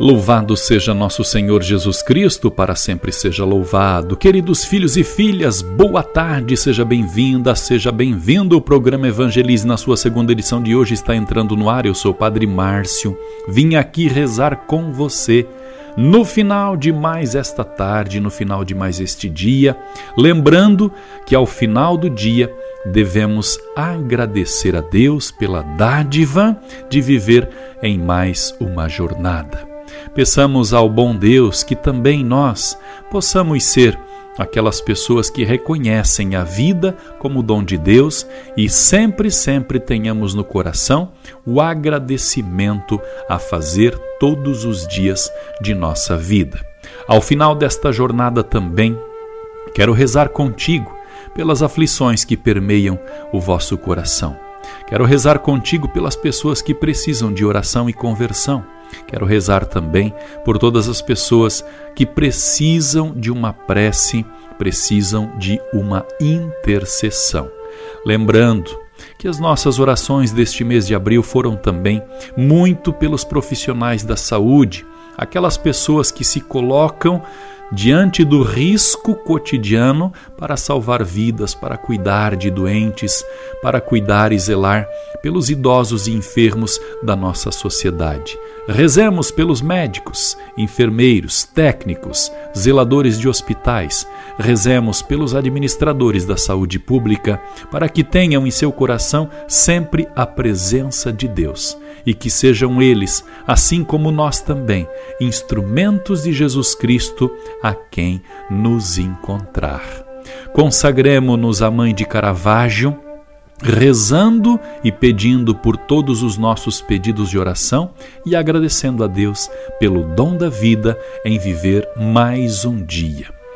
Louvado seja nosso Senhor Jesus Cristo, para sempre seja louvado. Queridos filhos e filhas, boa tarde, seja bem-vinda, seja bem-vindo. O programa Evangelize, na sua segunda edição de hoje, está entrando no ar. Eu sou o Padre Márcio, vim aqui rezar com você. No final de mais esta tarde, no final de mais este dia, lembrando que ao final do dia devemos agradecer a Deus pela dádiva de viver em mais uma jornada. Peçamos ao bom Deus que também nós possamos ser aquelas pessoas que reconhecem a vida como dom de Deus e sempre, sempre tenhamos no coração o agradecimento a fazer todos os dias de nossa vida. Ao final desta jornada também, quero rezar contigo pelas aflições que permeiam o vosso coração. Quero rezar contigo pelas pessoas que precisam de oração e conversão Quero rezar também por todas as pessoas que precisam de uma prece, precisam de uma intercessão. Lembrando que as nossas orações deste mês de abril foram também muito pelos profissionais da saúde, aquelas pessoas que se colocam diante do risco cotidiano para salvar vidas, para cuidar de doentes, para cuidar e zelar pelos idosos e enfermos da nossa sociedade. Rezemos pelos médicos, enfermeiros, técnicos, zeladores de hospitais. Rezemos pelos administradores da saúde pública, para que tenham em seu coração sempre a presença de Deus e que sejam eles, assim como nós também, instrumentos de Jesus Cristo a quem nos encontrar. Consagremos-nos à Mãe de Caravaggio rezando e pedindo por todos os nossos pedidos de oração e agradecendo a Deus pelo dom da vida em viver mais um dia.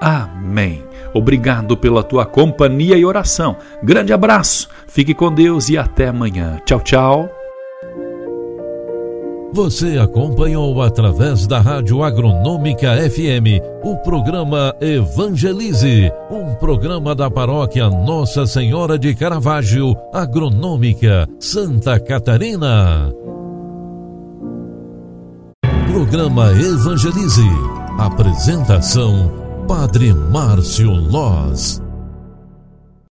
Amém. Obrigado pela tua companhia e oração. Grande abraço, fique com Deus e até amanhã. Tchau, tchau. Você acompanhou através da Rádio Agronômica FM o programa Evangelize, um programa da paróquia Nossa Senhora de Caravaggio, Agronômica, Santa Catarina. Programa Evangelize. Apresentação: Padre Márcio Loz.